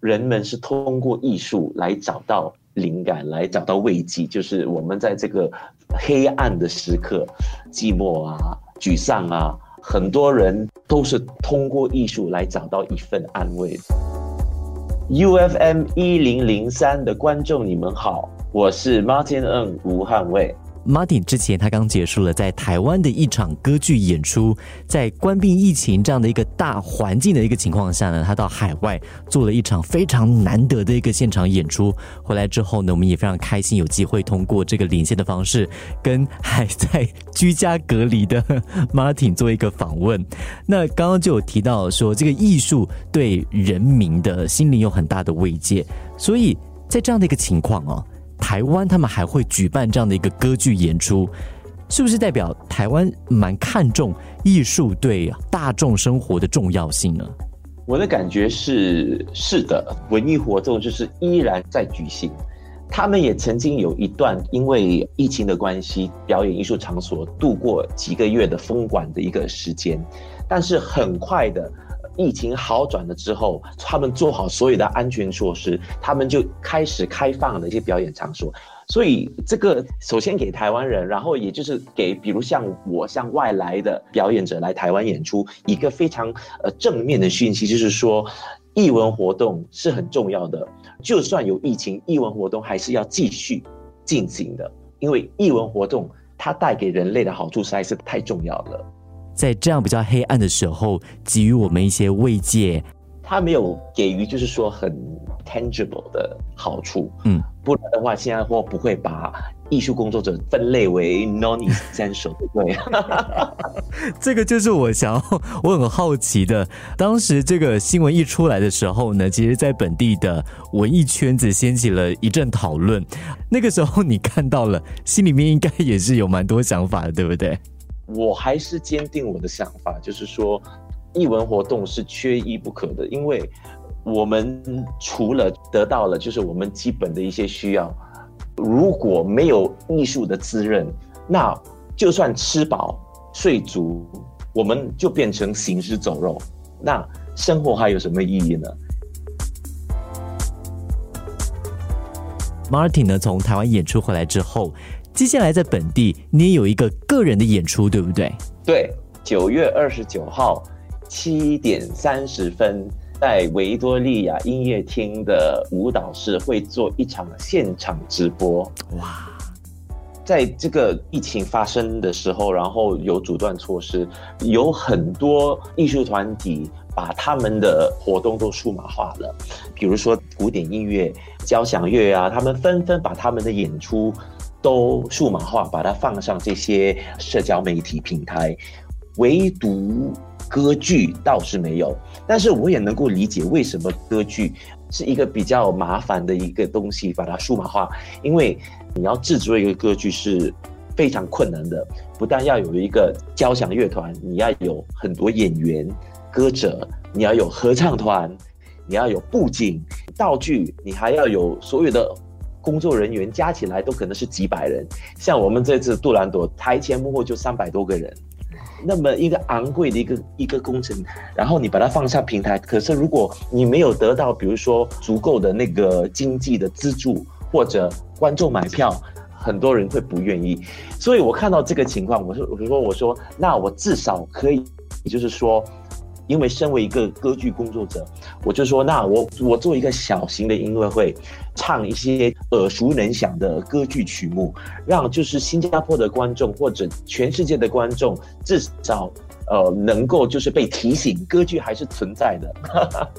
人们是通过艺术来找到灵感，来找到慰藉。就是我们在这个黑暗的时刻、寂寞啊、沮丧啊，很多人都是通过艺术来找到一份安慰。U F M 一零零三的观众，你们好，我是 Martin N 吴汉卫。Martin 之前他刚结束了在台湾的一场歌剧演出，在关闭疫情这样的一个大环境的一个情况下呢，他到海外做了一场非常难得的一个现场演出。回来之后呢，我们也非常开心有机会通过这个连线的方式，跟还在 居家隔离的 Martin 做一个访问。那刚刚就有提到说，这个艺术对人民的心灵有很大的慰藉，所以在这样的一个情况哦。台湾他们还会举办这样的一个歌剧演出，是不是代表台湾蛮看重艺术对大众生活的重要性呢？我的感觉是是的，文艺活动就是依然在举行。他们也曾经有一段因为疫情的关系，表演艺术场所度过几个月的封管的一个时间，但是很快的。疫情好转了之后，他们做好所有的安全措施，他们就开始开放了一些表演场所。所以这个首先给台湾人，然后也就是给比如像我像外来的表演者来台湾演出，一个非常呃正面的讯息，就是说艺文活动是很重要的。就算有疫情，艺文活动还是要继续进行的，因为艺文活动它带给人类的好处实在是太重要了。在这样比较黑暗的时候，给予我们一些慰藉。他没有给予，就是说很 tangible 的好处。嗯，不然的话，现在或不会把艺术工作者分类为 non-essential，对不对？这个就是我想要，我很好奇的。当时这个新闻一出来的时候呢，其实在本地的文艺圈子掀起了一阵讨论。那个时候你看到了，心里面应该也是有蛮多想法的，对不对？我还是坚定我的想法，就是说，艺文活动是缺一不可的，因为我们除了得到了就是我们基本的一些需要，如果没有艺术的滋润，那就算吃饱睡足，我们就变成行尸走肉，那生活还有什么意义呢？Martin 呢，从台湾演出回来之后。接下来在本地，你也有一个个人的演出，对不对？对，九月二十九号七点三十分，在维多利亚音乐厅的舞蹈室会做一场现场直播。哇，在这个疫情发生的时候，然后有阻断措施，有很多艺术团体把他们的活动都数码化了，比如说古典音乐、交响乐啊，他们纷纷把他们的演出。都数码化，把它放上这些社交媒体平台，唯独歌剧倒是没有。但是我也能够理解为什么歌剧是一个比较麻烦的一个东西，把它数码化，因为你要制作一个歌剧是非常困难的，不但要有一个交响乐团，你要有很多演员、歌者，你要有合唱团，你要有布景、道具，你还要有所有的。工作人员加起来都可能是几百人，像我们这次杜兰朵台前幕后就三百多个人，那么一个昂贵的一个一个工程，然后你把它放上平台，可是如果你没有得到，比如说足够的那个经济的资助或者观众买票，很多人会不愿意。所以我看到这个情况，我说我说我说，那我至少可以，就是说。因为身为一个歌剧工作者，我就说，那我我做一个小型的音乐会，唱一些耳熟能详的歌剧曲目，让就是新加坡的观众或者全世界的观众至少呃能够就是被提醒，歌剧还是存在的。